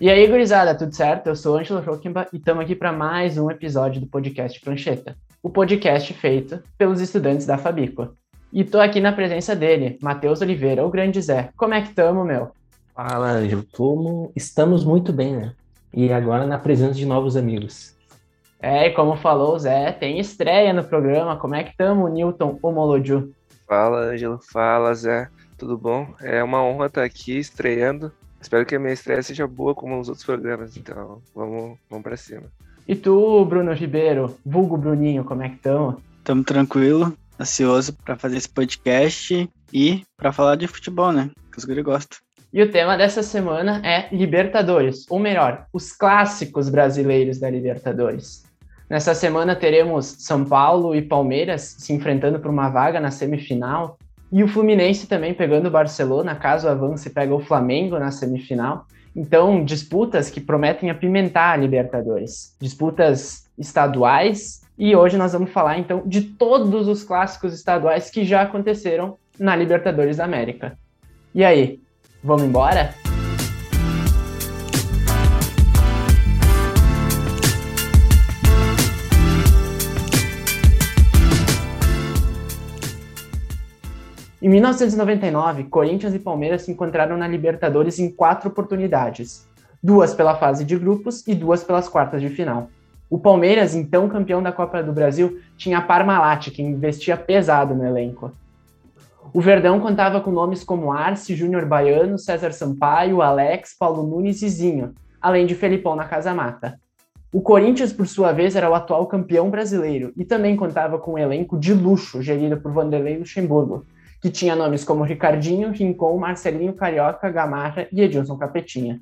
E aí, gurizada, tudo certo? Eu sou Angelo Joachimba e estamos aqui para mais um episódio do podcast Prancheta, o podcast feito pelos estudantes da Fabico. E tô aqui na presença dele, Matheus Oliveira, o grande Zé. Como é que tamo, meu? Fala, Ângelo. Como... Estamos muito bem, né? E agora na presença de novos amigos. É, e como falou o Zé, tem estreia no programa. Como é que tamo, Newton Homolodio? Fala, Ângelo. Fala, Zé. Tudo bom? É uma honra estar aqui estreando Espero que a minha estreia seja boa como os outros programas, então vamos, vamos pra cima. E tu, Bruno Ribeiro, vulgo Bruninho, como é que estamos? Tamo tranquilo, ansioso para fazer esse podcast e para falar de futebol, né? Que os guri gostam. E o tema dessa semana é Libertadores, ou melhor, os clássicos brasileiros da Libertadores. Nessa semana teremos São Paulo e Palmeiras se enfrentando por uma vaga na semifinal e o Fluminense também pegando o Barcelona, caso avance, pega o Flamengo na semifinal. Então, disputas que prometem apimentar a Libertadores. Disputas estaduais. E hoje nós vamos falar, então, de todos os clássicos estaduais que já aconteceram na Libertadores da América. E aí, vamos embora? Em 1999, Corinthians e Palmeiras se encontraram na Libertadores em quatro oportunidades, duas pela fase de grupos e duas pelas quartas de final. O Palmeiras, então campeão da Copa do Brasil, tinha Parmalat, que investia pesado no elenco. O Verdão contava com nomes como Arce, Júnior Baiano, César Sampaio, Alex, Paulo Nunes e Zinho, além de Felipão na Casa Mata. O Corinthians, por sua vez, era o atual campeão brasileiro e também contava com um elenco de luxo gerido por Vanderlei Luxemburgo, que tinha nomes como Ricardinho, Rincon, Marcelinho Carioca, Gamarra e Edilson Capetinha.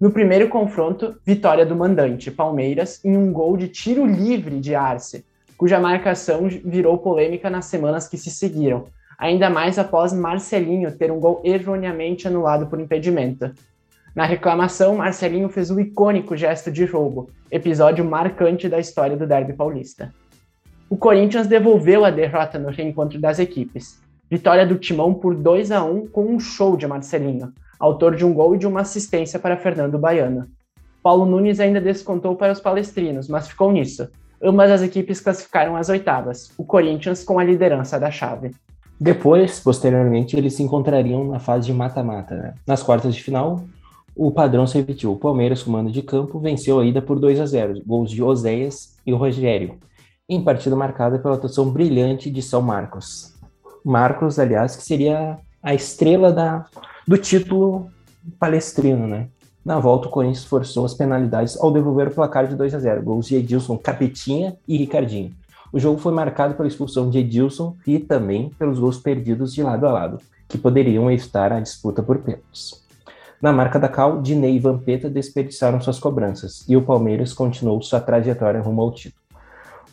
No primeiro confronto, vitória do mandante, Palmeiras, em um gol de tiro livre de Arce, cuja marcação virou polêmica nas semanas que se seguiram, ainda mais após Marcelinho ter um gol erroneamente anulado por impedimento. Na reclamação, Marcelinho fez o icônico gesto de roubo, episódio marcante da história do derby paulista. O Corinthians devolveu a derrota no reencontro das equipes, Vitória do Timão por 2 a 1 com um show de Marcelinho, autor de um gol e de uma assistência para Fernando Baiano. Paulo Nunes ainda descontou para os palestrinos, mas ficou nisso. Ambas as equipes classificaram às oitavas, o Corinthians com a liderança da chave. Depois, posteriormente, eles se encontrariam na fase de mata-mata. Né? Nas quartas de final, o padrão se repetiu. O Palmeiras, comando de campo, venceu a ida por 2 a 0, gols de Oséias e Rogério, em partida marcada pela atuação brilhante de São Marcos. Marcos, aliás, que seria a estrela da, do título palestrino, né? Na volta, o Corinthians forçou as penalidades ao devolver o placar de 2 a 0 gols de Edilson, Capetinha e Ricardinho. O jogo foi marcado pela expulsão de Edilson e também pelos gols perdidos de lado a lado, que poderiam evitar a disputa por pênaltis. Na marca da Cal, Dinei e Vampeta desperdiçaram suas cobranças e o Palmeiras continuou sua trajetória rumo ao título.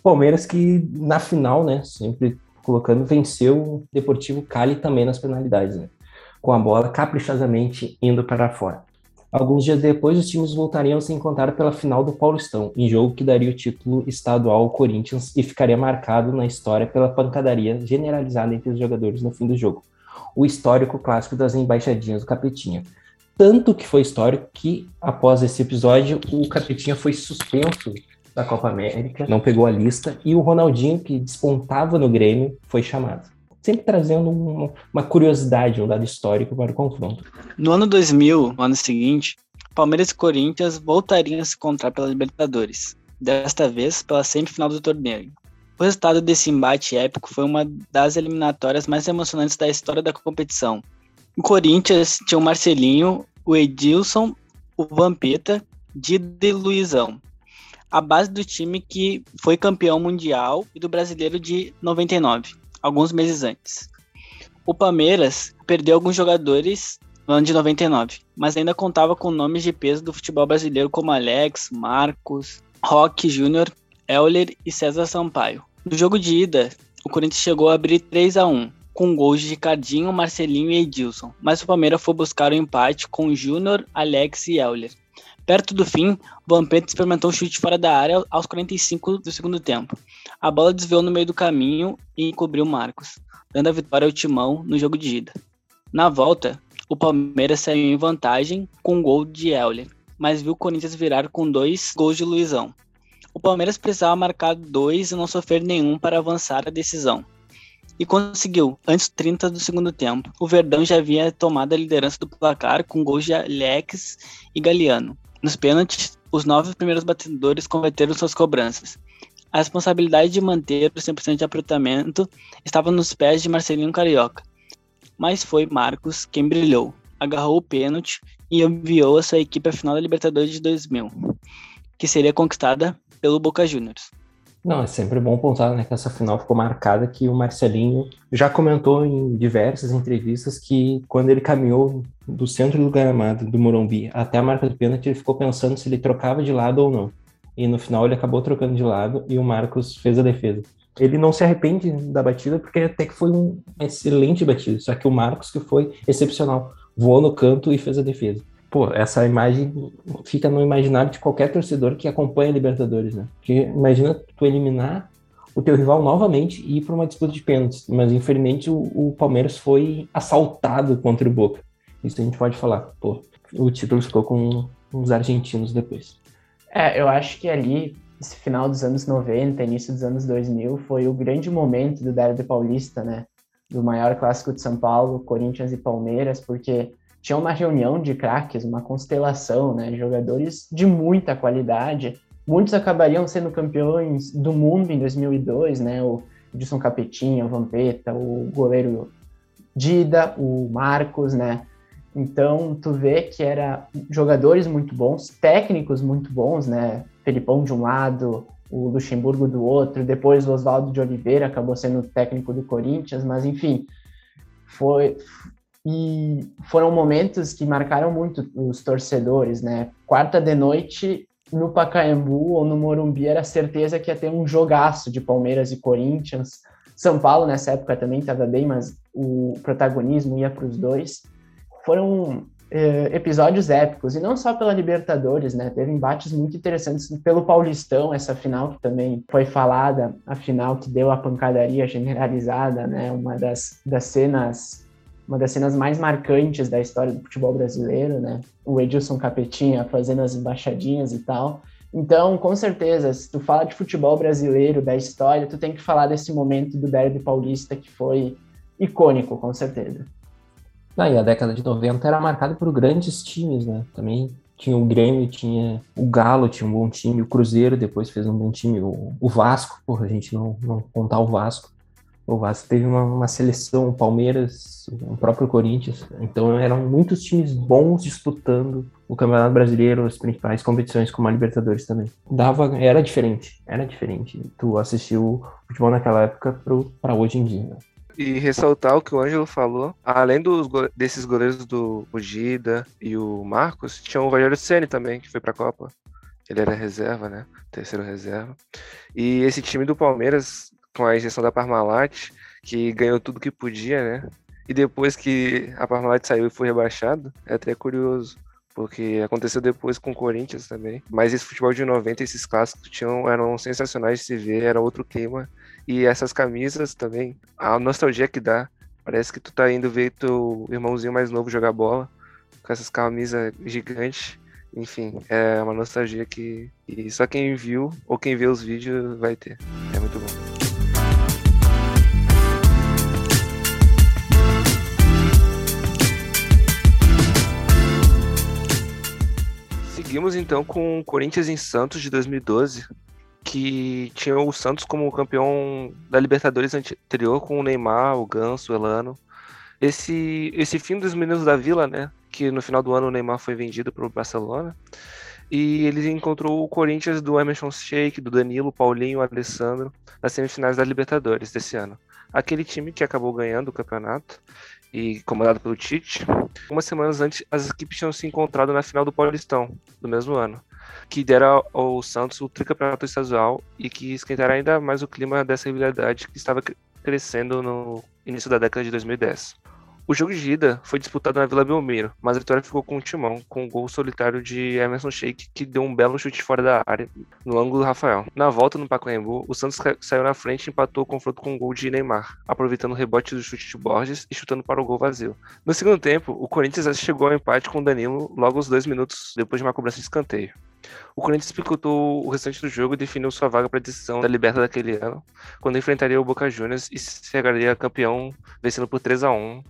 Palmeiras que na final, né, sempre colocando, venceu o Deportivo Cali também nas penalidades, né? com a bola caprichosamente indo para fora. Alguns dias depois, os times voltariam a se encontrar pela final do Paulistão, em jogo que daria o título estadual ao Corinthians e ficaria marcado na história pela pancadaria generalizada entre os jogadores no fim do jogo. O histórico clássico das embaixadinhas do Capetinha. Tanto que foi histórico que, após esse episódio, o Capetinha foi suspenso da Copa América, não pegou a lista, e o Ronaldinho, que despontava no Grêmio, foi chamado. Sempre trazendo uma, uma curiosidade, um dado histórico para o confronto. No ano 2000, no ano seguinte, Palmeiras e Corinthians voltariam a se encontrar pela Libertadores, desta vez pela semifinal do torneio. O resultado desse embate épico foi uma das eliminatórias mais emocionantes da história da competição. O Corinthians tinha o Marcelinho, o Edilson, o Vampeta, Dida e Luizão, a base do time que foi campeão mundial e do brasileiro de 99, alguns meses antes. O Palmeiras perdeu alguns jogadores no ano de 99, mas ainda contava com nomes de peso do futebol brasileiro como Alex, Marcos, Roque Júnior, Euler e César Sampaio. No jogo de ida, o Corinthians chegou a abrir 3 a 1 com gols de Ricardinho, Marcelinho e Edilson, mas o Palmeiras foi buscar o um empate com Júnior, Alex e Euler. Perto do fim, Vampeta experimentou um chute fora da área aos 45 do segundo tempo. A bola desviou no meio do caminho e encobriu Marcos, dando a vitória ao Timão no jogo de ida. Na volta, o Palmeiras saiu em vantagem com um gol de Euler, mas viu o Corinthians virar com dois gols de Luizão. O Palmeiras precisava marcar dois e não sofrer nenhum para avançar a decisão. E conseguiu, antes dos 30 do segundo tempo. O Verdão já havia tomado a liderança do placar com gols de Alex e Galeano. Nos pênaltis, os nove primeiros batedores converteram suas cobranças. A responsabilidade de manter o 100% de aproveitamento estava nos pés de Marcelinho Carioca, mas foi Marcos quem brilhou, agarrou o pênalti e enviou a sua equipe à final da Libertadores de 2000, que seria conquistada pelo Boca Juniors. Não, é sempre bom pontuar né, que essa final ficou marcada que o Marcelinho já comentou em diversas entrevistas que quando ele caminhou do centro do gramado do Morumbi até a marca do pênalti, ele ficou pensando se ele trocava de lado ou não. E no final ele acabou trocando de lado e o Marcos fez a defesa. Ele não se arrepende da batida porque até que foi um excelente batida, só que o Marcos que foi excepcional, voou no canto e fez a defesa pô, essa imagem fica no imaginário de qualquer torcedor que acompanha Libertadores, né? Porque imagina tu eliminar o teu rival novamente e ir para uma disputa de pênaltis, mas infelizmente o, o, Palmeiras foi assaltado contra o Boca. Isso a gente pode falar. Pô, o título ficou com os argentinos depois. É, eu acho que ali, esse final dos anos 90, início dos anos 2000, foi o grande momento do Derby Paulista, né? Do maior clássico de São Paulo, Corinthians e Palmeiras, porque tinha uma reunião de craques, uma constelação, né? Jogadores de muita qualidade. Muitos acabariam sendo campeões do mundo em 2002, né? O Edson Capetinha, o Vampeta, o goleiro Dida, o Marcos, né? Então, tu vê que era jogadores muito bons, técnicos muito bons, né? Felipão de um lado, o Luxemburgo do outro, depois o Oswaldo de Oliveira acabou sendo técnico do Corinthians, mas enfim, foi e foram momentos que marcaram muito os torcedores, né? Quarta de noite no Pacaembu ou no Morumbi era certeza que ia ter um jogaço de Palmeiras e Corinthians. São Paulo nessa época também estava bem, mas o protagonismo ia para os dois. Foram eh, episódios épicos, e não só pela Libertadores, né? Teve embates muito interessantes pelo Paulistão, essa final que também foi falada, a final que deu a pancadaria generalizada, né? Uma das, das cenas uma das cenas mais marcantes da história do futebol brasileiro, né? O Edilson Capetinha fazendo as embaixadinhas e tal. Então, com certeza, se tu fala de futebol brasileiro, da história, tu tem que falar desse momento do derby paulista que foi icônico, com certeza. Ah, e a década de 90 era marcada por grandes times, né? Também tinha o Grêmio, tinha o Galo, tinha um bom time, o Cruzeiro depois fez um bom time, o, o Vasco, porra, a gente não, não contar o Vasco o Vasco teve uma, uma, seleção, o Palmeiras, o próprio Corinthians. Então eram muitos times bons disputando o Campeonato Brasileiro, as principais competições, como a Libertadores também. Dava, era diferente, era diferente. Tu assistiu o futebol naquela época para hoje em dia. Né? E ressaltar o que o Ângelo falou, além dos, desses goleiros do Gida e o Marcos, tinha o Rogério Ceni também, que foi para a Copa. Ele era reserva, né? Terceiro reserva. E esse time do Palmeiras com a injeção da Parmalat, que ganhou tudo que podia, né? E depois que a Parmalat saiu e foi rebaixado, é até curioso, porque aconteceu depois com o Corinthians também. Mas esse futebol de 90, esses clássicos tinham, eram sensacionais de se ver, era outro clima. E essas camisas também, a nostalgia que dá. Parece que tu tá indo ver teu irmãozinho mais novo jogar bola com essas camisas gigantes. Enfim, é uma nostalgia que, que só quem viu ou quem vê os vídeos vai ter. Seguimos então com Corinthians em Santos de 2012, que tinha o Santos como campeão da Libertadores anterior com o Neymar, o Ganso, o Elano. Esse, esse fim dos meninos da Vila, né? Que no final do ano o Neymar foi vendido para o Barcelona. E ele encontrou o Corinthians do Emerson Sheik, do Danilo, Paulinho, o Alessandro, nas semifinais da Libertadores desse ano. Aquele time que acabou ganhando o campeonato e comandado pelo Tite, umas semanas antes as equipes tinham se encontrado na final do Paulistão do mesmo ano, que dera ao Santos o tricampeonato estadual e que esquentará ainda mais o clima dessa rivalidade que estava crescendo no início da década de 2010. O jogo de ida foi disputado na Vila Belmiro, mas a vitória ficou com o Timão, com o gol solitário de Emerson Sheik, que deu um belo chute fora da área, no ângulo do Rafael. Na volta no Pacaembu, o Santos saiu na frente e empatou o confronto com um gol de Neymar, aproveitando o rebote do chute de Borges e chutando para o gol vazio. No segundo tempo, o Corinthians chegou ao empate com o Danilo logo aos dois minutos depois de uma cobrança de escanteio. O Corinthians picotou o restante do jogo e definiu sua vaga para a decisão da Liberta daquele ano, quando enfrentaria o Boca Juniors e se chegaria campeão, vencendo por 3 a 1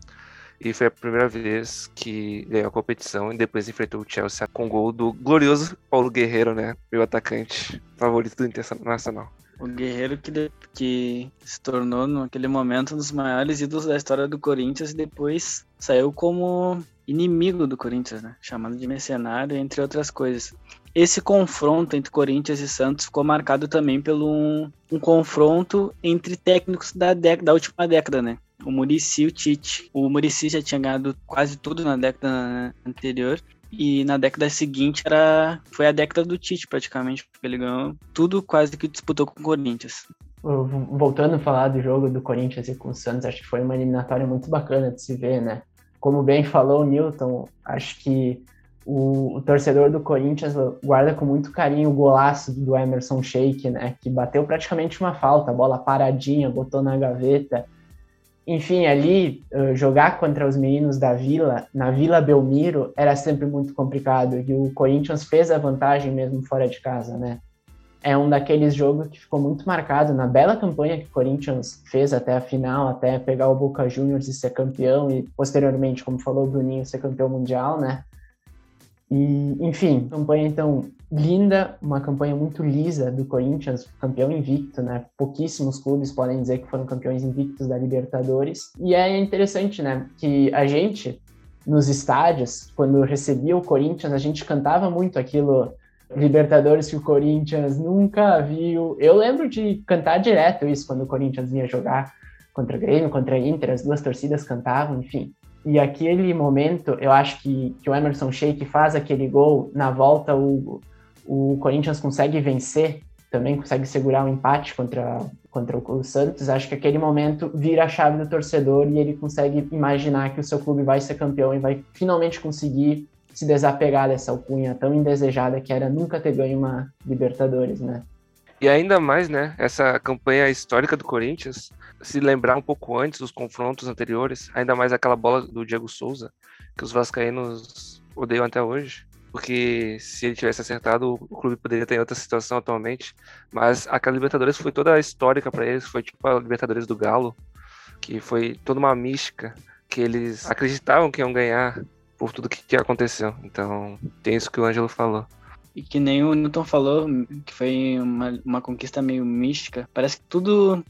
e foi a primeira vez que ganhou a competição e depois enfrentou o Chelsea com gol do glorioso Paulo Guerreiro, né? Meu atacante favorito do Internacional. O Guerreiro que, que se tornou naquele momento um dos maiores ídolos da história do Corinthians e depois saiu como inimigo do Corinthians, né? Chamado de mercenário, entre outras coisas. Esse confronto entre Corinthians e Santos ficou marcado também pelo um, um confronto entre técnicos da, da última década, né? O Murici e o Tite. O Murici já tinha ganhado quase tudo na década anterior. E na década seguinte era foi a década do Tite, praticamente, porque ele ganhou tudo quase que disputou com o Corinthians. Voltando a falar do jogo do Corinthians e com o Santos, acho que foi uma eliminatória muito bacana de se ver, né? Como bem falou o Newton, acho que o, o, torcedor do Corinthians guarda com muito carinho o golaço do Emerson Sheik, né? Que bateu praticamente uma falta, bola paradinha, botou na gaveta enfim, ali jogar contra os meninos da Vila, na Vila Belmiro, era sempre muito complicado e o Corinthians fez a vantagem mesmo fora de casa, né? É um daqueles jogos que ficou muito marcado na bela campanha que o Corinthians fez até a final, até pegar o Boca Juniors e ser campeão e posteriormente, como falou o Bruninho, ser campeão mundial, né? E, enfim, campanha então linda, uma campanha muito lisa do Corinthians, campeão invicto, né? Pouquíssimos clubes podem dizer que foram campeões invictos da Libertadores. E é interessante, né, que a gente nos estádios, quando recebia o Corinthians, a gente cantava muito aquilo Libertadores que o Corinthians nunca viu. Eu lembro de cantar direto isso quando o Corinthians vinha jogar contra o Grêmio, contra a Inter, as duas torcidas cantavam, enfim. E aquele momento, eu acho que, que o Emerson Sheik faz aquele gol, na volta o, o Corinthians consegue vencer, também consegue segurar o um empate contra, contra o Santos. Acho que aquele momento vira a chave do torcedor e ele consegue imaginar que o seu clube vai ser campeão e vai finalmente conseguir se desapegar dessa alcunha tão indesejada que era nunca ter ganho uma Libertadores, né? E ainda mais, né, essa campanha histórica do Corinthians, se lembrar um pouco antes dos confrontos anteriores, ainda mais aquela bola do Diego Souza, que os vascaínos odeiam até hoje, porque se ele tivesse acertado, o clube poderia estar em outra situação atualmente, mas aquela Libertadores foi toda histórica para eles, foi tipo a Libertadores do Galo, que foi toda uma mística, que eles acreditavam que iam ganhar por tudo que aconteceu. Então, tem isso que o Ângelo falou. E que nem o Newton falou, que foi uma, uma conquista meio mística. Parece que tudo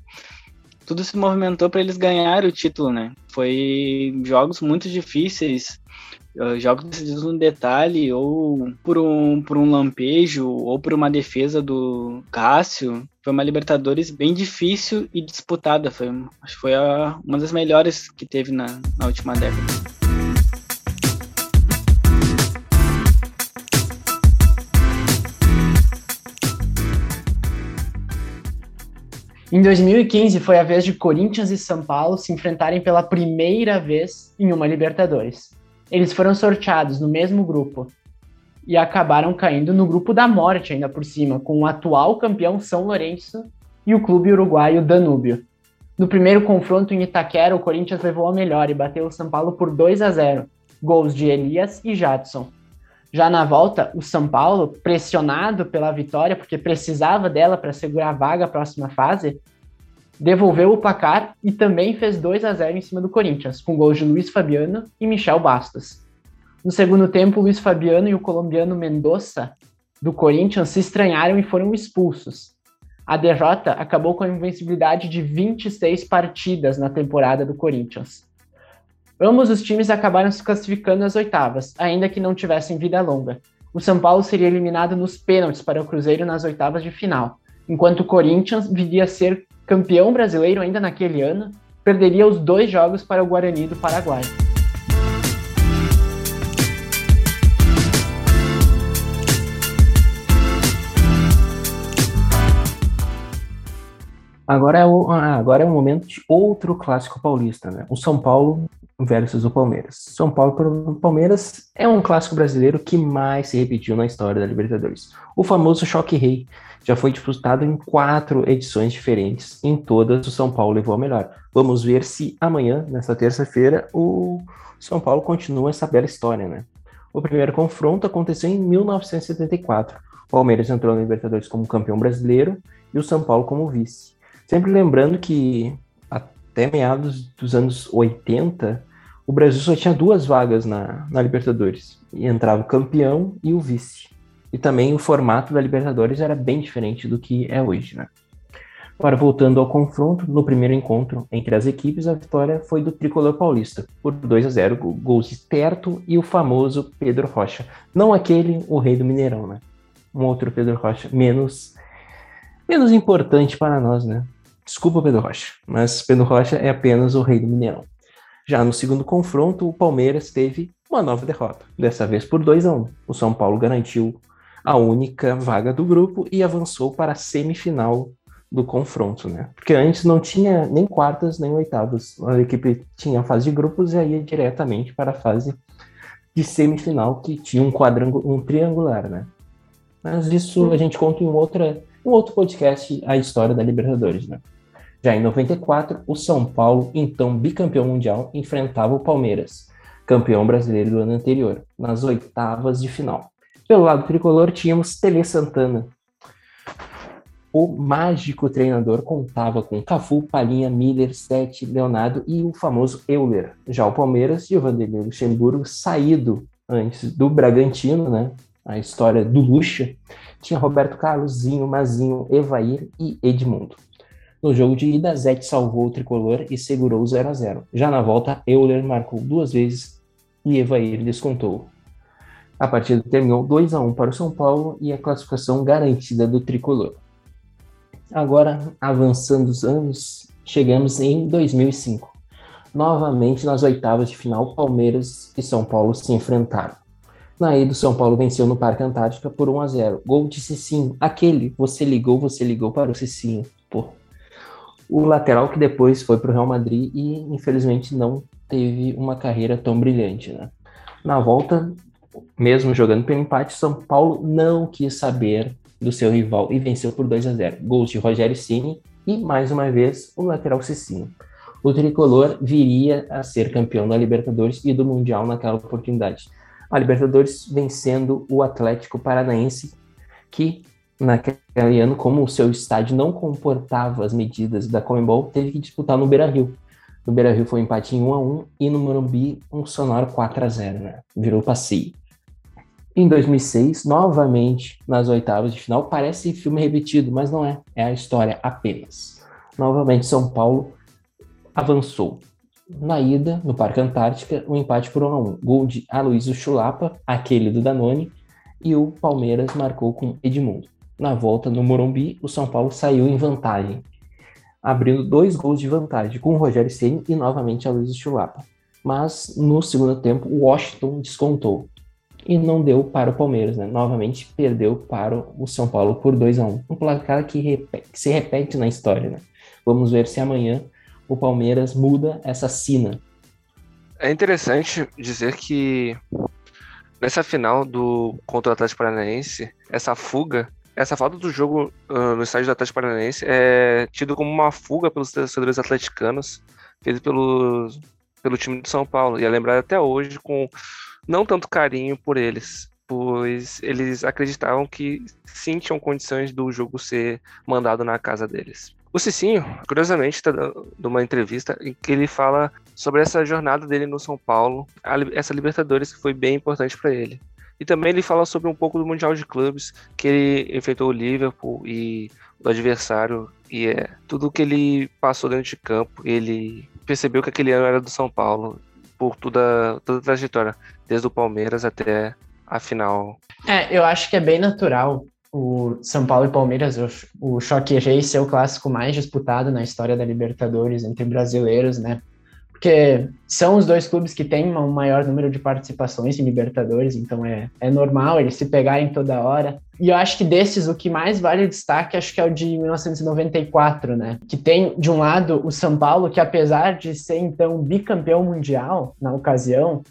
tudo se movimentou para eles ganharem o título, né? Foi jogos muito difíceis, jogos decididos no detalhe, ou por um, por um lampejo, ou por uma defesa do Cássio. Foi uma Libertadores bem difícil e disputada. Foi, acho que foi a, uma das melhores que teve na, na última década. Em 2015 foi a vez de Corinthians e São Paulo se enfrentarem pela primeira vez em uma Libertadores. Eles foram sorteados no mesmo grupo e acabaram caindo no grupo da morte ainda por cima, com o atual campeão São Lourenço e o clube uruguaio Danúbio. No primeiro confronto em Itaquera, o Corinthians levou a melhor e bateu o São Paulo por 2 a 0, gols de Elias e Jadson. Já na volta, o São Paulo, pressionado pela vitória, porque precisava dela para segurar a vaga à próxima fase, devolveu o placar e também fez 2 a 0 em cima do Corinthians, com gols de Luiz Fabiano e Michel Bastos. No segundo tempo, Luiz Fabiano e o colombiano Mendoza do Corinthians se estranharam e foram expulsos. A derrota acabou com a invencibilidade de 26 partidas na temporada do Corinthians. Ambos os times acabaram se classificando às oitavas, ainda que não tivessem vida longa. O São Paulo seria eliminado nos pênaltis para o Cruzeiro nas oitavas de final, enquanto o Corinthians viria a ser campeão brasileiro ainda naquele ano, perderia os dois jogos para o Guarani do Paraguai. Agora é, o, ah, agora é o momento de outro clássico paulista, né? O São Paulo versus o Palmeiras. São Paulo para Palmeiras é um clássico brasileiro que mais se repetiu na história da Libertadores. O famoso choque rei já foi disputado em quatro edições diferentes. Em todas, o São Paulo levou a melhor. Vamos ver se amanhã, nessa terça-feira, o São Paulo continua essa bela história, né? O primeiro confronto aconteceu em 1974. O Palmeiras entrou na Libertadores como campeão brasileiro e o São Paulo como vice. Sempre lembrando que até meados dos anos 80, o Brasil só tinha duas vagas na, na Libertadores. E entrava o campeão e o vice. E também o formato da Libertadores era bem diferente do que é hoje, né? Agora, voltando ao confronto, no primeiro encontro entre as equipes, a vitória foi do tricolor paulista, por 2 a 0 gols de e o famoso Pedro Rocha. Não aquele, o rei do Mineirão, né? Um outro Pedro Rocha, menos, menos importante para nós, né? Desculpa, Pedro Rocha, mas Pedro Rocha é apenas o rei do Mineirão. Já no segundo confronto, o Palmeiras teve uma nova derrota, dessa vez por 2 a 1. O São Paulo garantiu a única vaga do grupo e avançou para a semifinal do confronto, né? Porque antes não tinha nem quartas nem oitavas. A equipe tinha a fase de grupos e ia diretamente para a fase de semifinal que tinha um quadrangular, um triangular, né? Mas isso a gente conta em outra, um outro podcast a história da Libertadores, né? Já em 94, o São Paulo, então bicampeão mundial, enfrentava o Palmeiras, campeão brasileiro do ano anterior, nas oitavas de final. Pelo lado tricolor, tínhamos Tele Santana. O mágico treinador contava com Cafu, Palinha, Miller, Sete, Leonardo e o famoso Euler. Já o Palmeiras e o Vanderlei Luxemburgo, saído antes do Bragantino, né? A história do Lucha, tinha Roberto Carlos, Zinho, Mazinho, Evair e Edmundo. No jogo de ida, Zete salvou o tricolor e segurou o 0 a 0 Já na volta, Euler marcou duas vezes e Evair descontou. A partida terminou 2 a 1 para o São Paulo e a classificação garantida do tricolor. Agora, avançando os anos, chegamos em 2005. Novamente nas oitavas de final, Palmeiras e São Paulo se enfrentaram. Na ida, o São Paulo venceu no Parque Antártica por 1 a 0. Gol de Cicinho, aquele, você ligou, você ligou para o Cicinho. Pô, o lateral que depois foi para o Real Madrid e infelizmente não teve uma carreira tão brilhante. Né? Na volta, mesmo jogando pelo empate, São Paulo não quis saber do seu rival e venceu por 2 a 0. Gols de Rogério Ceni e mais uma vez o lateral Cicinho. O tricolor viria a ser campeão da Libertadores e do Mundial naquela oportunidade. A Libertadores vencendo o Atlético Paranaense, que naquele ano, como o seu estádio não comportava as medidas da Comembol, teve que disputar no Beira-Rio. No Beira-Rio foi um empate em 1 a 1 e no Morumbi um sonoro 4 a 0, né? Virou passeio. Em 2006, novamente nas oitavas de final, parece filme repetido, mas não é. É a história apenas. Novamente, São Paulo avançou. Na ida, no Parque Antártica, um empate por 1 a 1. Gol de Aloysio Chulapa, aquele do Danone, e o Palmeiras marcou com Edmundo. Na volta no Morumbi, o São Paulo saiu em vantagem, abrindo dois gols de vantagem com o Rogério Ceni e novamente a Luiz Chulapa. Mas no segundo tempo, o Washington descontou e não deu para o Palmeiras, né? Novamente perdeu para o São Paulo por 2 a 1 Um placar que, que se repete na história, né? Vamos ver se amanhã o Palmeiras muda essa sina. É interessante dizer que nessa final do contra o Atlético Paranaense, essa fuga essa falta do jogo uh, no estádio do Atlético Paranaense é tido como uma fuga pelos torcedores atleticanos feito pelo, pelo time de São Paulo. E é lembrado até hoje com não tanto carinho por eles, pois eles acreditavam que sim tinham condições do jogo ser mandado na casa deles. O Cicinho, curiosamente, está dando uma entrevista em que ele fala sobre essa jornada dele no São Paulo, essa Libertadores que foi bem importante para ele. E também ele fala sobre um pouco do Mundial de Clubes, que ele enfrentou o Liverpool e o adversário, e é tudo que ele passou dentro de campo. Ele percebeu que aquele ano era do São Paulo, por toda, toda a trajetória, desde o Palmeiras até a final. É, eu acho que é bem natural o São Paulo e Palmeiras, o, o choque rei ser o clássico mais disputado na história da Libertadores entre brasileiros, né? Porque são os dois clubes que têm um maior número de participações em Libertadores, então é, é normal eles se pegarem toda hora. E eu acho que desses, o que mais vale o destaque, acho que é o de 1994, né? Que tem, de um lado, o São Paulo, que apesar de ser, então, bicampeão mundial na ocasião,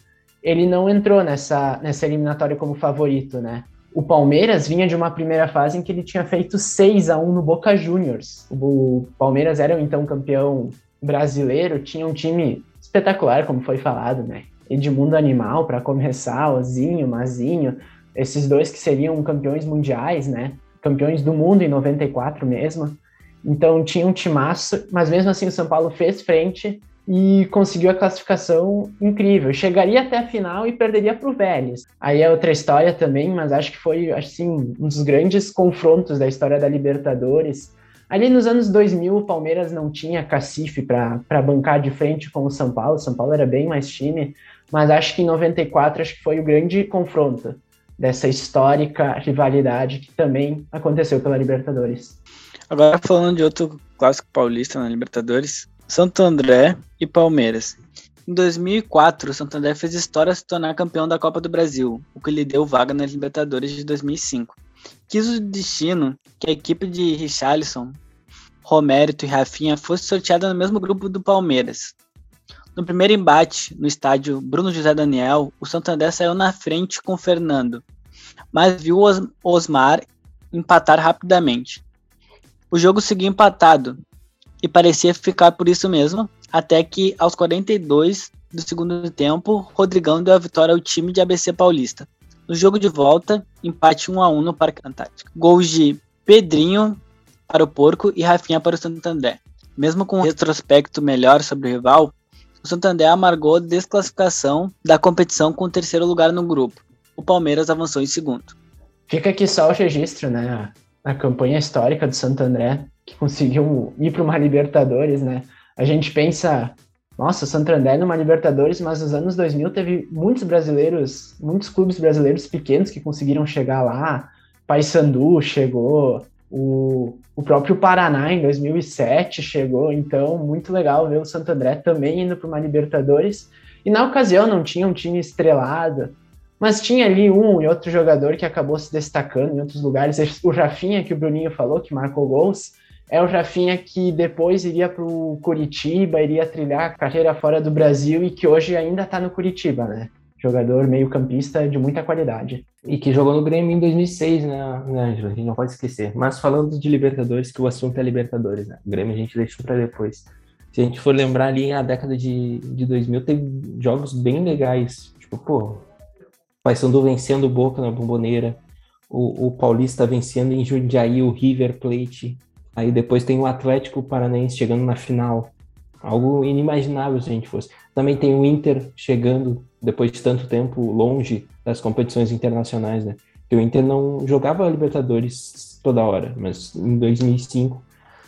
ele não entrou nessa, nessa eliminatória como favorito, né? O Palmeiras vinha de uma primeira fase em que ele tinha feito 6 a 1 no Boca Juniors. O Palmeiras era então campeão brasileiro, tinha um time espetacular, como foi falado, né? Edmundo Animal para começar, Ozinho, Mazinho, esses dois que seriam campeões mundiais, né? Campeões do mundo em 94 mesmo. Então tinha um timaço, mas mesmo assim o São Paulo fez frente e conseguiu a classificação incrível. Chegaria até a final e perderia para o Vélez. Aí é outra história também, mas acho que foi assim um dos grandes confrontos da história da Libertadores. Ali nos anos 2000, o Palmeiras não tinha cacife para bancar de frente com o São Paulo. O São Paulo era bem mais time, mas acho que em 94 acho que foi o grande confronto dessa histórica rivalidade que também aconteceu pela Libertadores. Agora falando de outro clássico paulista na Libertadores, Santo André e Palmeiras. Em 2004, o Santo André fez história se tornar campeão da Copa do Brasil, o que lhe deu vaga nas Libertadores de 2005. Quis o destino que a equipe de Richarlison, Romérito e Rafinha fosse sorteada no mesmo grupo do Palmeiras. No primeiro embate, no estádio Bruno José Daniel, o Santo André saiu na frente com Fernando, mas viu Os Osmar empatar rapidamente. O jogo seguiu empatado, e parecia ficar por isso mesmo, até que aos 42 do segundo tempo, Rodrigão deu a vitória ao time de ABC Paulista. No jogo de volta, empate 1 a 1 no Parque Antártico. Gols de Pedrinho para o Porco e Rafinha para o Santander. Mesmo com um retrospecto melhor sobre o rival, o Santander amargou a desclassificação da competição com o terceiro lugar no grupo. O Palmeiras avançou em segundo. Fica aqui só o registro, né? A campanha histórica do Santo André que conseguiu ir para uma Libertadores, né? A gente pensa, nossa, o Santander numa Libertadores, mas nos anos 2000 teve muitos brasileiros, muitos clubes brasileiros pequenos que conseguiram chegar lá. Paysandu chegou, o, o próprio Paraná em 2007 chegou, então muito legal ver o Santo André também indo para uma Libertadores. E na ocasião não tinha um time estrelado, mas tinha ali um e outro jogador que acabou se destacando em outros lugares. O Rafinha, que o Bruninho falou, que marcou gols, é o Rafinha que depois iria para o Curitiba, iria trilhar carreira fora do Brasil e que hoje ainda está no Curitiba, né? Jogador meio-campista de muita qualidade. E que jogou no Grêmio em 2006, né, né Ângelo? A gente não pode esquecer. Mas falando de Libertadores, que o assunto é Libertadores, né? O Grêmio a gente deixou para depois. Se a gente for lembrar ali, a década de, de 2000 teve jogos bem legais. Tipo, pô, Paysandu vencendo o Boca na Bomboneira, o, o Paulista vencendo em Jundiaí o River Plate, Aí depois tem o Atlético Paranaense chegando na final. Algo inimaginável se a gente fosse. Também tem o Inter chegando, depois de tanto tempo, longe das competições internacionais, né? Porque o Inter não jogava Libertadores toda hora, mas em 2005,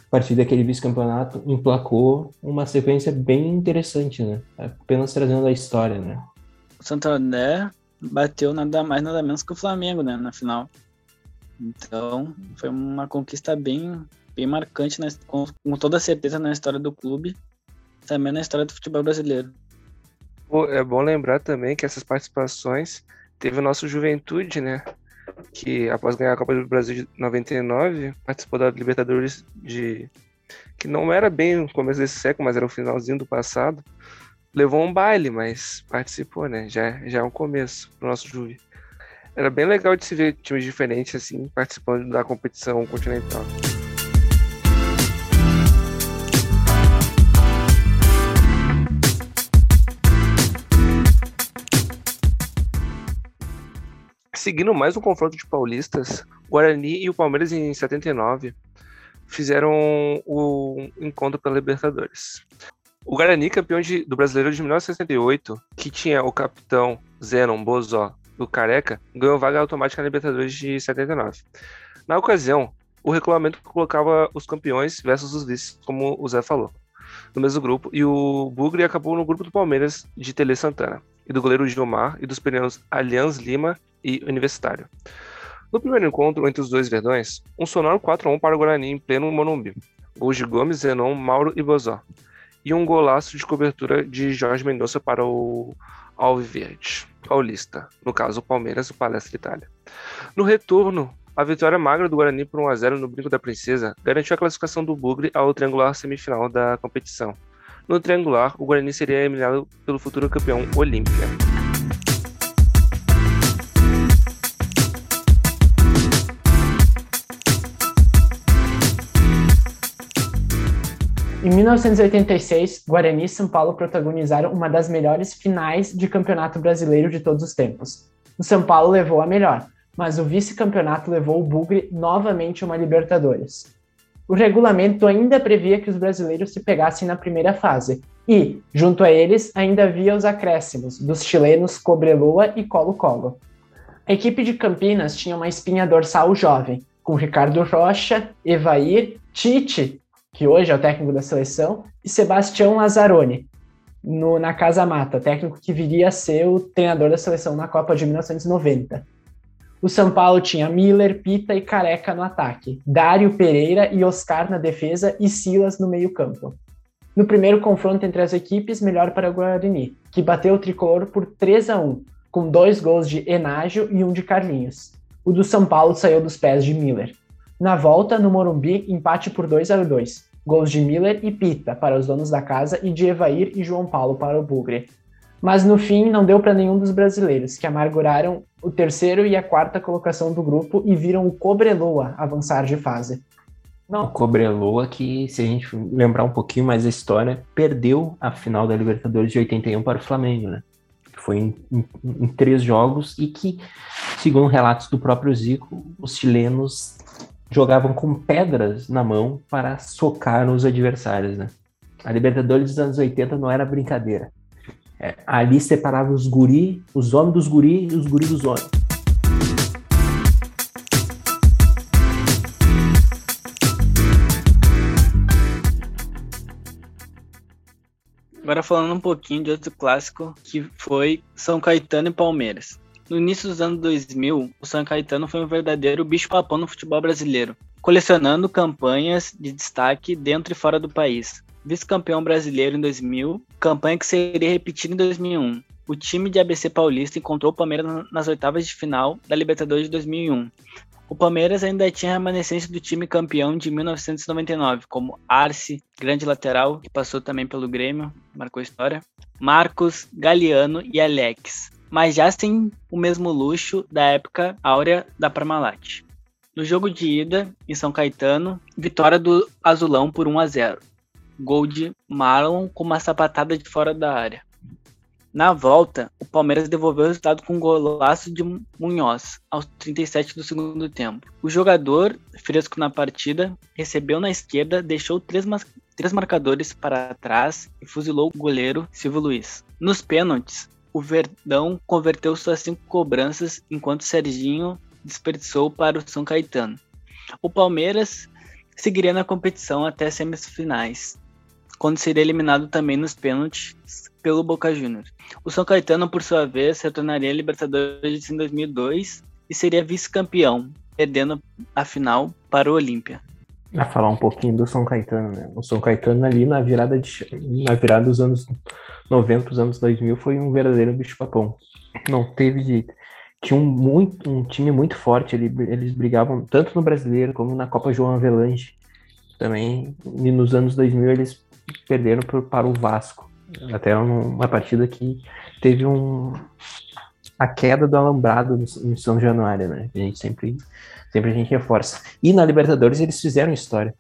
a partir daquele vice-campeonato, emplacou uma sequência bem interessante, né? Apenas trazendo a história, né? O Santander bateu nada mais, nada menos que o Flamengo, né? Na final. Então, foi uma conquista bem bem marcante, com, com, toda certeza na história do clube, também na história do futebol brasileiro. É bom lembrar também que essas participações teve o nosso Juventude, né? Que após ganhar a Copa do Brasil de 99, participou da Libertadores de. que não era bem o começo desse século, mas era o finalzinho do passado. Levou um baile, mas participou, né? Já, já é um começo pro nosso Juve. Era bem legal de se ver times diferentes assim participando da competição continental. Seguindo mais um confronto de paulistas, o Guarani e o Palmeiras em 79 fizeram o encontro pela Libertadores. O Guarani, campeão de, do Brasileiro de 1968, que tinha o capitão Zenon Bozó do Careca, ganhou vaga automática na Libertadores de 79. Na ocasião, o regulamento colocava os campeões versus os vices, como o Zé falou, no mesmo grupo, e o Bugre acabou no grupo do Palmeiras de Tele Santana, e do goleiro Gilmar, e dos pneus Allianz Lima e Universitário. No primeiro encontro entre os dois verdões, um sonoro 4 a 1 para o Guarani em pleno Monumbi. Gols de Gomes, Zenon, Mauro e Bozó. e um golaço de cobertura de Jorge Mendonça para o Alviverde, paulista, no caso o Palmeiras, o Palestra Itália. No retorno, a vitória magra do Guarani por 1 a 0 no Brinco da Princesa garantiu a classificação do Bugre ao triangular semifinal da competição. No triangular, o Guarani seria eliminado pelo futuro campeão Olímpia. Em 1986, Guarani e São Paulo protagonizaram uma das melhores finais de campeonato brasileiro de todos os tempos. O São Paulo levou a melhor, mas o vice-campeonato levou o Bugre novamente a uma Libertadores. O regulamento ainda previa que os brasileiros se pegassem na primeira fase, e, junto a eles, ainda havia os acréscimos dos chilenos Cobreloa e Colo-Colo. A equipe de Campinas tinha uma espinha dorsal jovem, com Ricardo Rocha, Evair, Tite que hoje é o técnico da seleção, e Sebastião Lazzaroni, no, na Casa Mata, técnico que viria a ser o treinador da seleção na Copa de 1990. O São Paulo tinha Miller, Pita e Careca no ataque, Dário Pereira e Oscar na defesa e Silas no meio-campo. No primeiro confronto entre as equipes, melhor para o Guarani, que bateu o tricolor por 3 a 1, com dois gols de Enágio e um de Carlinhos. O do São Paulo saiu dos pés de Miller. Na volta, no Morumbi, empate por 2 a 2. Gols de Miller e Pita para os donos da casa e de Evair e João Paulo para o Bugre. Mas no fim não deu para nenhum dos brasileiros, que amarguraram o terceiro e a quarta colocação do grupo e viram o Cobreloa avançar de fase. Não. O Cobreloa, que se a gente lembrar um pouquinho mais da história, perdeu a final da Libertadores de 81 para o Flamengo, né? Foi em, em, em três jogos e que, segundo relatos do próprio Zico, os chilenos jogavam com pedras na mão para socar os adversários, né? A Libertadores dos anos 80 não era brincadeira. É, ali separava os guri, os homens dos guri e os guri dos homens. Agora falando um pouquinho de outro clássico que foi São Caetano e Palmeiras. No início dos anos 2000, o São Caetano foi um verdadeiro bicho-papão no futebol brasileiro, colecionando campanhas de destaque dentro e fora do país. Vice-campeão brasileiro em 2000, campanha que seria repetida em 2001. O time de ABC Paulista encontrou o Palmeiras nas oitavas de final da Libertadores de 2001. O Palmeiras ainda tinha remanescência do time campeão de 1999, como Arce, grande lateral, que passou também pelo Grêmio, marcou história, Marcos, Galeano e Alex mas já sem o mesmo luxo da época áurea da Parmalat. No jogo de ida, em São Caetano, vitória do Azulão por 1 a 0. Gol de Marlon com uma sapatada de fora da área. Na volta, o Palmeiras devolveu o resultado com um golaço de Munhoz, aos 37 do segundo tempo. O jogador, fresco na partida, recebeu na esquerda, deixou três, três marcadores para trás e fuzilou o goleiro Silvio Luiz. Nos pênaltis, o Verdão converteu suas cinco cobranças, enquanto Serginho desperdiçou para o São Caetano. O Palmeiras seguiria na competição até semifinais, quando seria eliminado também nos pênaltis pelo Boca Juniors. O São Caetano, por sua vez, retornaria Libertadores em 2002 e seria vice-campeão, perdendo a final para o Olímpia. A falar um pouquinho do São Caetano, né? O São Caetano ali na virada de, na virada dos anos 90, os anos 2000 foi um verdadeiro bicho-papão. Não teve jeito. Tinha um, muito, um time muito forte, eles brigavam tanto no Brasileiro como na Copa João Avelange. Também, e nos anos 2000 eles perderam por, para o Vasco. Até uma partida que teve um, a queda do alambrado no, São Januário, né? A gente sempre, sempre a gente reforça. E na Libertadores eles fizeram história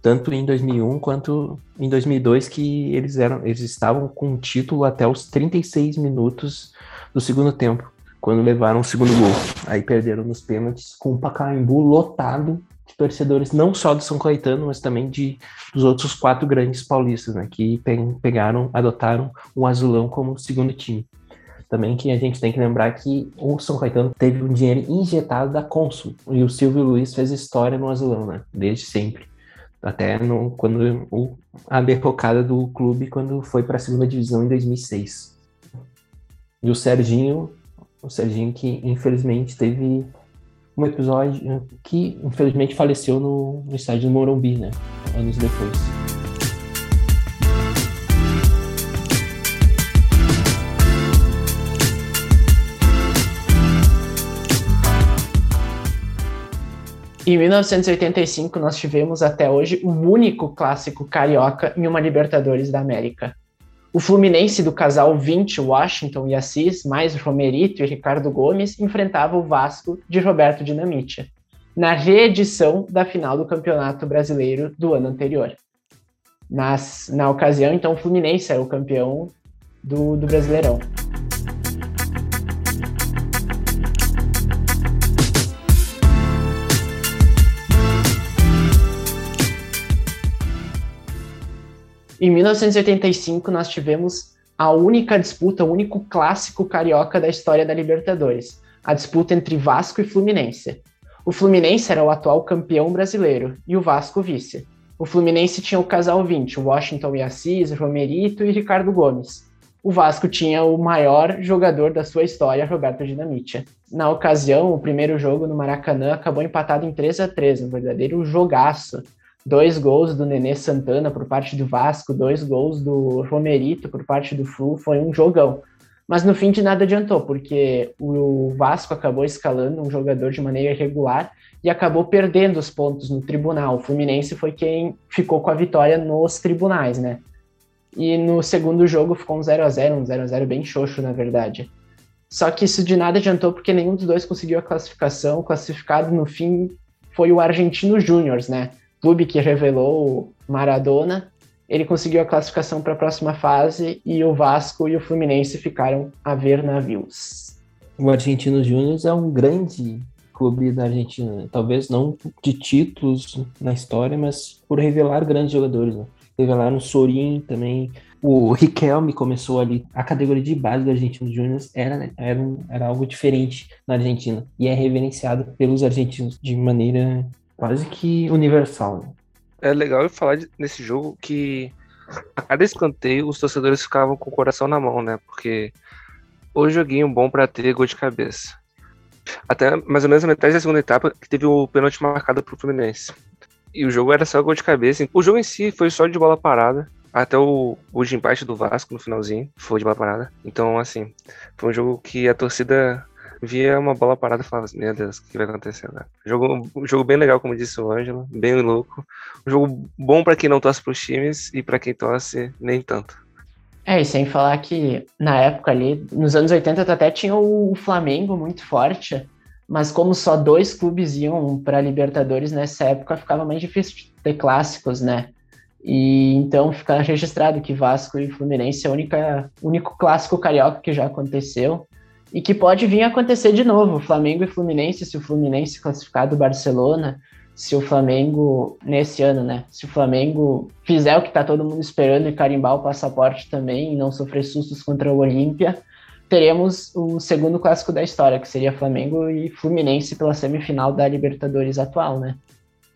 tanto em 2001 quanto em 2002, que eles, eram, eles estavam com o título até os 36 minutos do segundo tempo, quando levaram o segundo gol. Aí perderam nos pênaltis com o Pacaembu lotado torcedores, não só do São Caetano, mas também de, dos outros quatro grandes paulistas, né, que pegaram, adotaram o Azulão como segundo time. Também que a gente tem que lembrar que o São Caetano teve um dinheiro injetado da Consul, e o Silvio Luiz fez história no Azulão, né, desde sempre até no, quando o, a derrocada do clube quando foi para a segunda divisão em 2006. E o Serginho, o Serginho que infelizmente teve um episódio eh, que infelizmente faleceu no, no estádio do Morumbi, né? Anos depois. Em 1985, nós tivemos até hoje o único clássico carioca em uma Libertadores da América. O Fluminense do casal 20, Washington e Assis, mais Romerito e Ricardo Gomes, enfrentava o Vasco de Roberto Dinamite, na reedição da final do Campeonato Brasileiro do ano anterior. Nas, na ocasião, então, o Fluminense era o campeão do, do Brasileirão. Em 1985, nós tivemos a única disputa, o único clássico carioca da história da Libertadores, a disputa entre Vasco e Fluminense. O Fluminense era o atual campeão brasileiro e o Vasco vice. O Fluminense tinha o casal 20, Washington e Assis, Romerito e Ricardo Gomes. O Vasco tinha o maior jogador da sua história, Roberto Dinamite. Na ocasião, o primeiro jogo no Maracanã acabou empatado em 3 a 3 um verdadeiro jogaço dois gols do Nenê Santana por parte do Vasco, dois gols do Romerito por parte do Flu, foi um jogão. Mas no fim de nada adiantou, porque o Vasco acabou escalando um jogador de maneira irregular e acabou perdendo os pontos no tribunal. O Fluminense foi quem ficou com a vitória nos tribunais, né? E no segundo jogo ficou um 0 a 0 um 0 a 0 bem xoxo, na verdade. Só que isso de nada adiantou porque nenhum dos dois conseguiu a classificação. O classificado no fim foi o Argentino Júnior, né? Clube que revelou Maradona, ele conseguiu a classificação para a próxima fase e o Vasco e o Fluminense ficaram a ver navios. O Argentino Júnior é um grande clube da Argentina, talvez não de títulos na história, mas por revelar grandes jogadores. Né? Revelaram o Sorin também, o Riquelme começou ali. A categoria de base do Argentino Júnior era, era, era algo diferente na Argentina e é reverenciado pelos argentinos de maneira quase que universal. Né? É legal eu falar nesse jogo que a cada escanteio os torcedores ficavam com o coração na mão, né? Porque o joguinho bom para ter gol de cabeça. Até mais ou menos a metade da segunda etapa que teve o pênalti marcado pro Fluminense. E o jogo era só gol de cabeça. O jogo em si foi só de bola parada. Até o, o de empate do Vasco no finalzinho foi de bola parada. Então, assim, foi um jogo que a torcida via uma bola parada e falava assim, meu Deus, o que vai acontecer agora? Jogo, um jogo bem legal, como disse o Ângelo, bem louco. Um jogo bom para quem não torce pros times e para quem torce, nem tanto. É, e sem falar que na época ali, nos anos 80 até tinha o Flamengo muito forte, mas como só dois clubes iam para Libertadores nessa época, ficava mais difícil ter clássicos, né? E então fica registrado que Vasco e Fluminense é o único clássico carioca que já aconteceu e que pode vir a acontecer de novo. Flamengo e Fluminense, se o Fluminense classificar do Barcelona, se o Flamengo, nesse ano, né? Se o Flamengo fizer o que tá todo mundo esperando e carimbar o passaporte também e não sofrer sustos contra o Olímpia, teremos o segundo clássico da história, que seria Flamengo e Fluminense pela semifinal da Libertadores atual, né?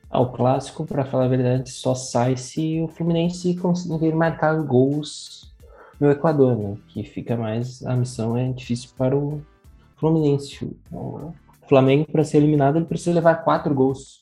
Ah, o clássico, para falar a verdade, só sai se o Fluminense conseguir marcar gols no Equador, né? Que fica mais. A missão é difícil para o Fluminense. O Flamengo, para ser eliminado, ele precisa levar quatro gols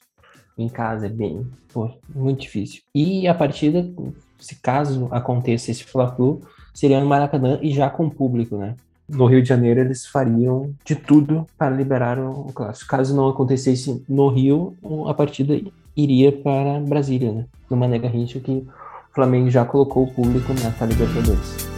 em casa. É bem. Pô, muito difícil. E a partida, se caso aconteça esse Fla-Flu, seria no Maracanã e já com público, né? No Rio de Janeiro, eles fariam de tudo para liberar o clássico. Caso não acontecesse no Rio, a partida iria para Brasília, né? No Mané Garrincha, que o Flamengo já colocou o público nessa Libertadores.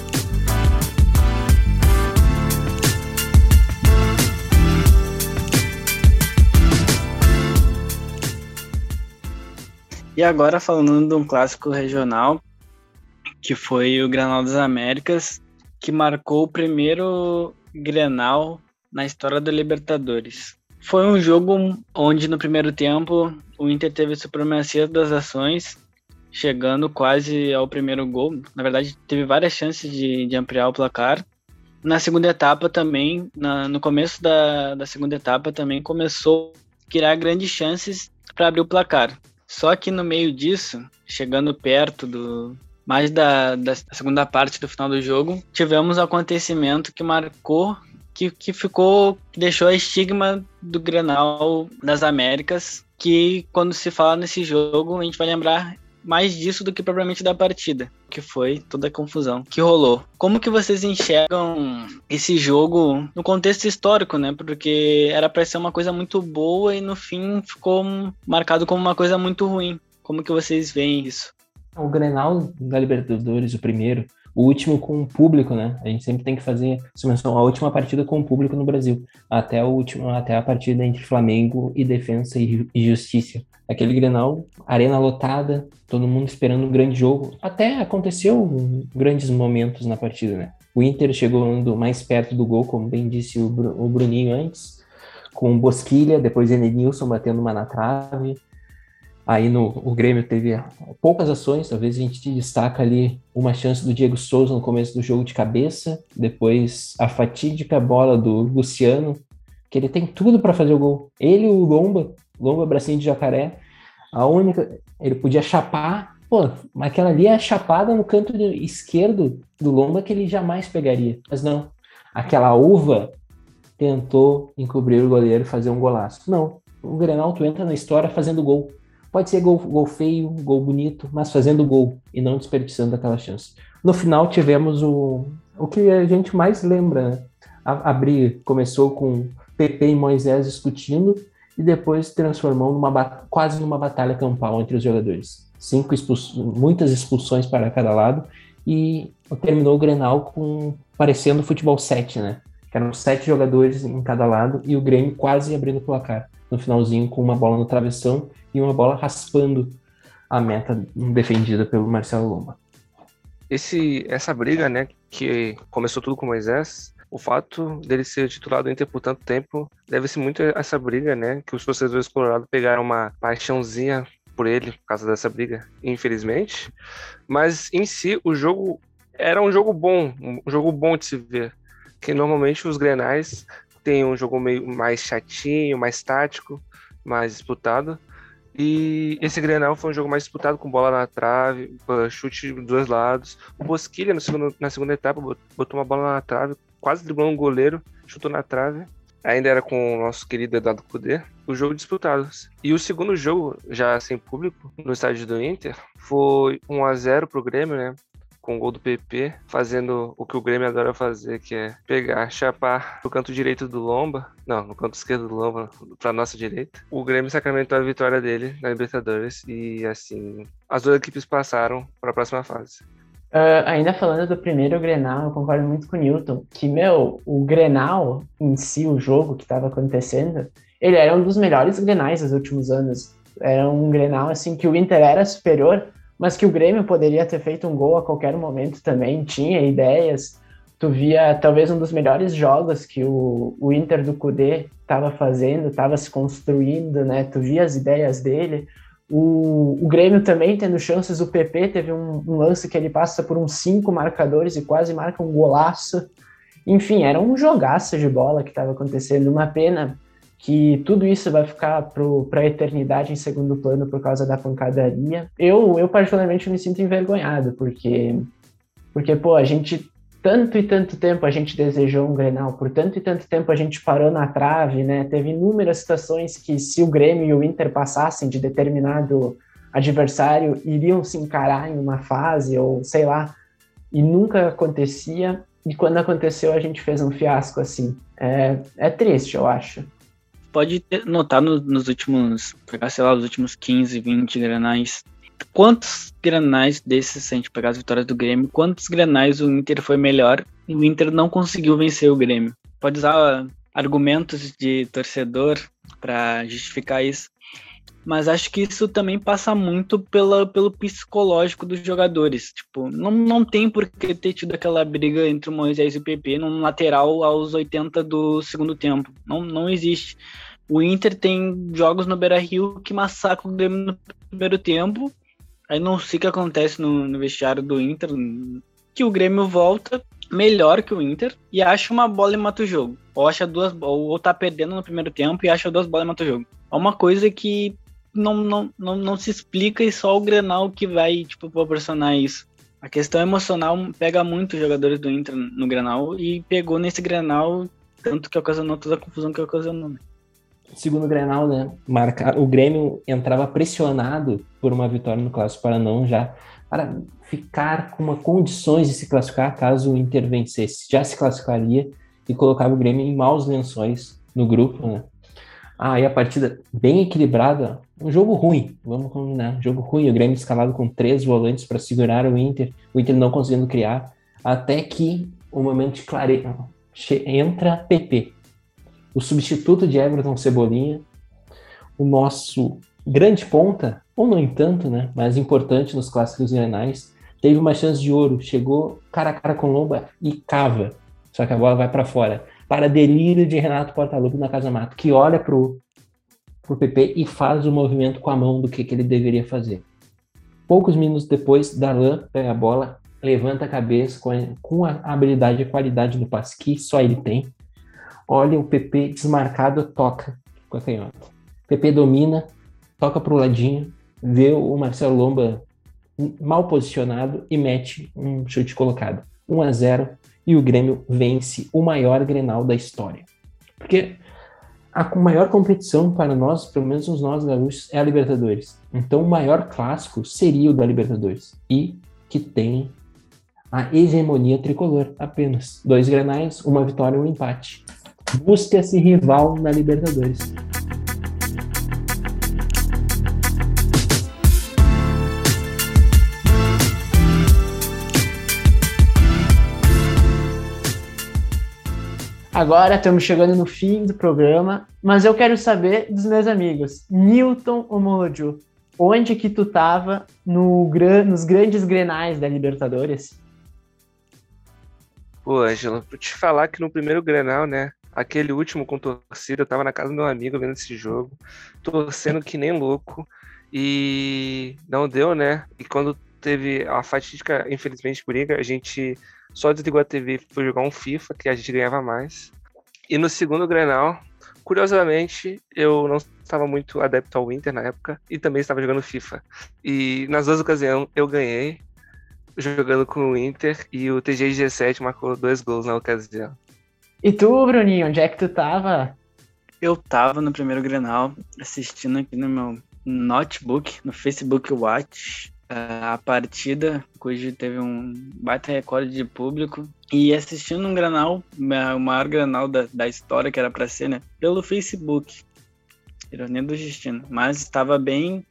E agora falando de um clássico regional, que foi o Granal das Américas, que marcou o primeiro Grenal na história da Libertadores. Foi um jogo onde no primeiro tempo o Inter teve supremacia das ações, chegando quase ao primeiro gol. Na verdade, teve várias chances de, de ampliar o placar. Na segunda etapa também, na, no começo da, da segunda etapa também começou a criar grandes chances para abrir o placar. Só que no meio disso, chegando perto do mais da, da segunda parte do final do jogo, tivemos um acontecimento que marcou que, que ficou, que deixou a estigma do Grenal das Américas, que quando se fala nesse jogo, a gente vai lembrar mais disso do que propriamente da partida, que foi toda a confusão que rolou. Como que vocês enxergam esse jogo no contexto histórico, né? Porque era para ser uma coisa muito boa e no fim ficou marcado como uma coisa muito ruim. Como que vocês veem isso? O Grenal da Libertadores, o primeiro, o último com o público, né? A gente sempre tem que fazer menção, a última partida com o público no Brasil, até, o último, até a partida entre Flamengo e Defensa e, Justiça. Aquele Grenal, arena lotada, todo mundo esperando um grande jogo. Até aconteceu grandes momentos na partida, né? O Inter chegando mais perto do gol, como bem disse o, o Bruninho antes, com Bosquilha, depois Edenilson batendo uma na trave, Aí no o Grêmio teve poucas ações, talvez a gente destaca ali uma chance do Diego Souza no começo do jogo de cabeça, depois a fatídica bola do Luciano, que ele tem tudo para fazer o gol. Ele o Lomba, Lomba bracinho de jacaré, a única, ele podia chapar, pô, mas aquela ali é a chapada no canto esquerdo do Lomba que ele jamais pegaria. Mas não, aquela uva tentou encobrir o goleiro e fazer um golaço. Não, o Grenal tu entra na história fazendo gol. Pode ser gol, gol feio, gol bonito, mas fazendo gol e não desperdiçando aquela chance. No final tivemos o, o que a gente mais lembra, né? A, a briga começou com Pepe e Moisés discutindo e depois transformou numa quase numa batalha campal entre os jogadores. Cinco muitas expulsões para cada lado e terminou o Grenal com parecendo futebol 7, né? Que eram sete jogadores em cada lado e o Grêmio quase abrindo o placar no finalzinho com uma bola no travessão e uma bola raspando a meta defendida pelo Marcelo Lomba. Esse, essa briga, né, que começou tudo com Moisés, o fato dele ser titular do Inter por tanto tempo deve-se muito a essa briga, né, que os torcedores colorados pegaram uma paixãozinha por ele por causa dessa briga, infelizmente. Mas em si, o jogo era um jogo bom, um jogo bom de se ver. Que normalmente os Grenais têm um jogo meio mais chatinho, mais tático, mais disputado. E esse Grenal foi um jogo mais disputado, com bola na trave, chute dos dois lados. O Bosquilha, segundo, na segunda etapa, botou uma bola na trave, quase driblou um goleiro, chutou na trave. Ainda era com o nosso querido Eduardo Cudê. O jogo disputado. E o segundo jogo, já sem público, no estádio do Inter, foi 1 a 0 pro Grêmio, né? Com o gol do PP, fazendo o que o Grêmio adora fazer, que é pegar, chapar no canto direito do Lomba, não, no canto esquerdo do Lomba, para nossa direita. O Grêmio sacramentou a vitória dele na Libertadores e assim, as duas equipes passaram para a próxima fase. Uh, ainda falando do primeiro Grenal, eu concordo muito com o Newton, que, meu, o Grenal em si, o jogo que estava acontecendo, ele era um dos melhores Grenais dos últimos anos. Era um Grenal, assim, que o Inter era superior, mas que o Grêmio poderia ter feito um gol a qualquer momento também, tinha ideias. Tu via talvez um dos melhores jogos que o, o Inter do Cudê estava fazendo, estava se construindo, né? Tu via as ideias dele. O, o Grêmio também tendo chances, o PP teve um, um lance que ele passa por uns cinco marcadores e quase marca um golaço. Enfim, era um jogaço de bola que estava acontecendo. Uma pena que tudo isso vai ficar para a eternidade em segundo plano por causa da pancadaria. Eu, eu particularmente me sinto envergonhado, porque, porque pô, a gente tanto e tanto tempo a gente desejou um Grenal, por tanto e tanto tempo a gente parou na trave, né? Teve inúmeras situações que se o Grêmio e o Inter passassem de determinado adversário, iriam se encarar em uma fase ou sei lá, e nunca acontecia. E quando aconteceu, a gente fez um fiasco assim. É, é triste, eu acho pode notar no, nos últimos, pegar, sei lá, os últimos 15, 20 granais, quantos granais desses, se a gente pegar as vitórias do Grêmio, quantos granais o Inter foi melhor e o Inter não conseguiu vencer o Grêmio? Pode usar argumentos de torcedor para justificar isso, mas acho que isso também passa muito pela, pelo psicológico dos jogadores. Tipo, não, não tem por que ter tido aquela briga entre o Moisés e o PP num lateral aos 80 do segundo tempo. Não, não existe. O Inter tem jogos no Beira Rio que massacram o Grêmio no primeiro tempo. Aí não sei o que acontece no, no vestiário do Inter, que o Grêmio volta melhor que o Inter e acha uma bola e mata o jogo. Ou acha duas, ou, ou tá perdendo no primeiro tempo e acha duas bolas e mata o jogo. É uma coisa que não, não, não, não se explica e só o Grenal que vai, tipo, proporcionar isso. A questão emocional pega muito os jogadores do Inter no Grenal e pegou nesse Grenal tanto que ocasionou toda a confusão que ocasionou. segundo Grenal, né? Marcar, o Grêmio entrava pressionado por uma vitória no clássico para não já para ficar com uma condições de se classificar caso o Inter vencesse. Já se classificaria e colocava o Grêmio em maus lençóis no grupo, né? Ah, e a partida bem equilibrada, um jogo ruim, vamos combinar, um jogo ruim, o Grêmio escalado com três volantes para segurar o Inter, o Inter não conseguindo criar, até que o momento de clareza entra PP, o substituto de Everton Cebolinha, o nosso grande ponta, ou no entanto, né, mais importante nos clássicos renais, teve uma chance de ouro, chegou cara a cara com Lomba e cava, só que a bola vai para fora. Para delírio de Renato Portaluppi na Casa Mato, que olha pro, pro PP e faz o movimento com a mão do que, que ele deveria fazer. Poucos minutos depois, Darlan pega a bola, levanta a cabeça com a, com a habilidade e qualidade do passe que só ele tem. Olha o PP desmarcado, toca com a canhota. PP domina, toca pro ladinho, vê o Marcelo Lomba mal posicionado e mete um chute colocado. 1 a 0 e o Grêmio vence o maior Grenal da história. Porque a maior competição para nós, pelo menos os nós gaúchos, é a Libertadores. Então o maior clássico seria o da Libertadores. E que tem a hegemonia tricolor apenas. Dois grenais, uma vitória e um empate. Busca-se rival na Libertadores. Agora estamos chegando no fim do programa, mas eu quero saber dos meus amigos. Newton Omoloju, onde que tu tava no, nos grandes grenais da Libertadores? Pô, Ângelo, vou te falar que no primeiro grenal, né? Aquele último com torcida, eu tava na casa do meu amigo vendo esse jogo, torcendo que nem louco, e não deu, né? E quando teve a fatídica, infelizmente, briga, a gente só desligou a TV e foi jogar um FIFA, que a gente ganhava mais. E no segundo Grenal, curiosamente, eu não estava muito adepto ao Inter na época e também estava jogando FIFA. E nas duas ocasiões eu ganhei jogando com o Inter e o TG17 marcou dois gols na ocasião. E tu, Bruninho, onde é que tu tava? Eu tava no primeiro Grenal assistindo aqui no meu notebook, no Facebook Watch, a partida, cujo teve um baita recorde de público, e assistindo um granal, o maior granal da, da história que era para ser, né? Pelo Facebook. Ironia do destino. Mas estava bem,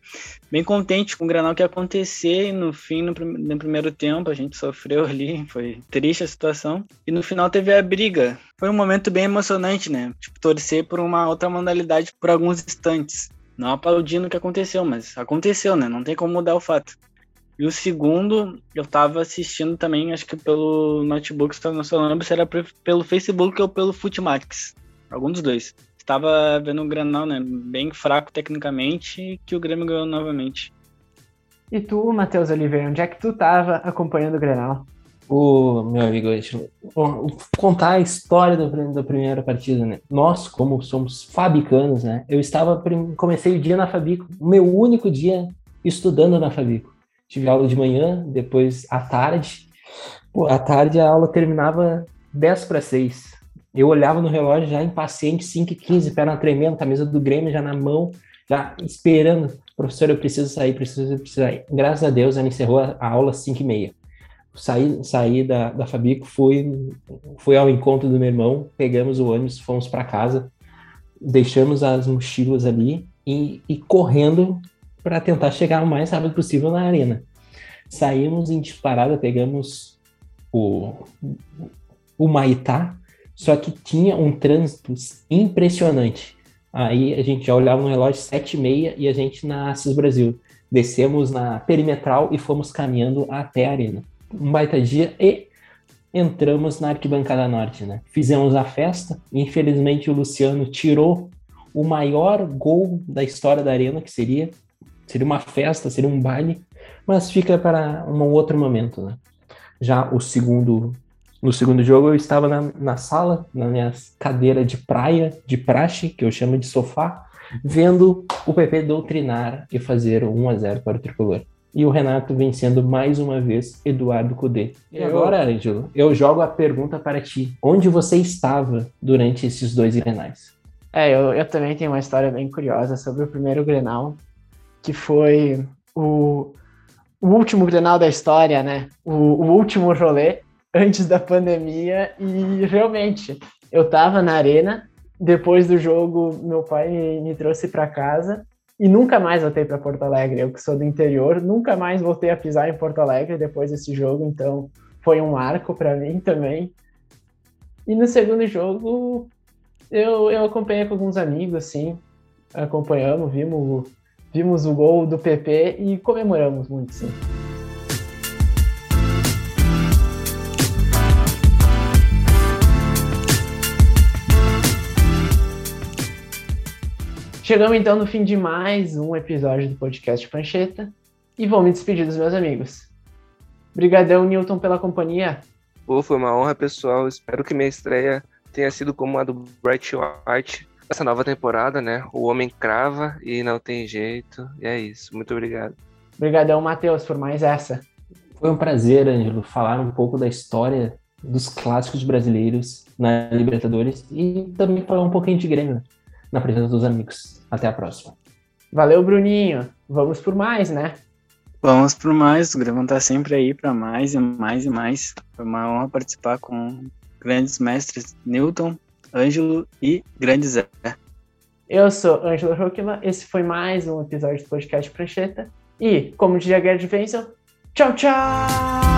bem contente com o granal que ia acontecer. E no fim, no, no primeiro tempo, a gente sofreu ali. Foi triste a situação. E no final teve a briga. Foi um momento bem emocionante, né? Tipo, torcer por uma outra modalidade por alguns instantes. Não aplaudindo o que aconteceu, mas aconteceu, né? Não tem como mudar o fato. E o segundo, eu tava assistindo também, acho que pelo notebook, se não lembro se era pelo Facebook ou pelo Footmax. Algum dos dois. Estava vendo o Granal, né? Bem fraco tecnicamente, que o Grêmio ganhou novamente. E tu, Matheus Oliveira, onde é que tu tava acompanhando o Grenal? O meu amigo, vou contar a história da, da primeira partida, né? Nós, como somos fabicanos, né? Eu estava, comecei o dia na Fabico, o meu único dia estudando na Fabico tive aula de manhã, depois à tarde. Pô, à tarde a aula terminava 10 para 6. Eu olhava no relógio já impaciente, 5 e 15, perna tremendo, camisa do Grêmio já na mão, já esperando. Professor, eu preciso sair, preciso, preciso sair. Graças a Deus, ela encerrou a, aula às 5 e meia. Saí, saí da, da Fabico, fui, fui ao encontro do meu irmão, pegamos o ônibus, fomos para casa, deixamos as mochilas ali e, e correndo para tentar chegar o mais rápido possível na arena. Saímos em disparada, pegamos o, o Maitá, só que tinha um trânsito impressionante. Aí a gente já olhava no relógio sete e meia e a gente na Assis Brasil. Descemos na perimetral e fomos caminhando até a arena. Um baita dia e entramos na arquibancada norte, né? Fizemos a festa. Infelizmente o Luciano tirou o maior gol da história da arena, que seria Seria uma festa, seria um baile, mas fica para um outro momento, né? Já o segundo, no segundo jogo eu estava na, na sala, na minha cadeira de praia, de praxe, que eu chamo de sofá, vendo o PP doutrinar e fazer 1 a 0 para o tricolor. E o Renato vencendo mais uma vez Eduardo Cudê. E agora, Ângelo, eu jogo a pergunta para ti. Onde você estava durante esses dois grenais? É, eu, eu também tenho uma história bem curiosa sobre o primeiro Grenal, que foi o, o último Grenal da história, né? O, o último rolê antes da pandemia e realmente eu tava na arena, depois do jogo meu pai me, me trouxe para casa e nunca mais voltei para Porto Alegre. Eu que sou do interior, nunca mais voltei a pisar em Porto Alegre depois desse jogo, então foi um marco para mim também. E no segundo jogo eu, eu acompanhei com alguns amigos, assim, acompanhamos, vimos, vimos o gol do PP e comemoramos muito, sim. Chegamos então no fim de mais um episódio do podcast Pancheta e vou me despedir dos meus amigos. Obrigadão, Newton, pela companhia. Pô, foi uma honra, pessoal. Espero que minha estreia tenha sido como a do Bright White essa nova temporada, né? O homem crava e não tem jeito. E é isso. Muito obrigado. Obrigadão, Matheus, por mais essa. Foi um prazer, Ângelo, falar um pouco da história dos clássicos brasileiros na Libertadores e também falar um pouquinho de Grêmio na presença dos amigos. Até a próxima. Valeu, Bruninho. Vamos por mais, né? Vamos por mais. O Grêmio tá sempre aí para mais e mais e mais. Foi uma honra participar com grandes mestres Newton, Ângelo e grande Zé. Eu sou Ângelo Roquila. Esse foi mais um episódio do podcast Prancheta. E, como diria Gerd Wenzel, tchau, tchau!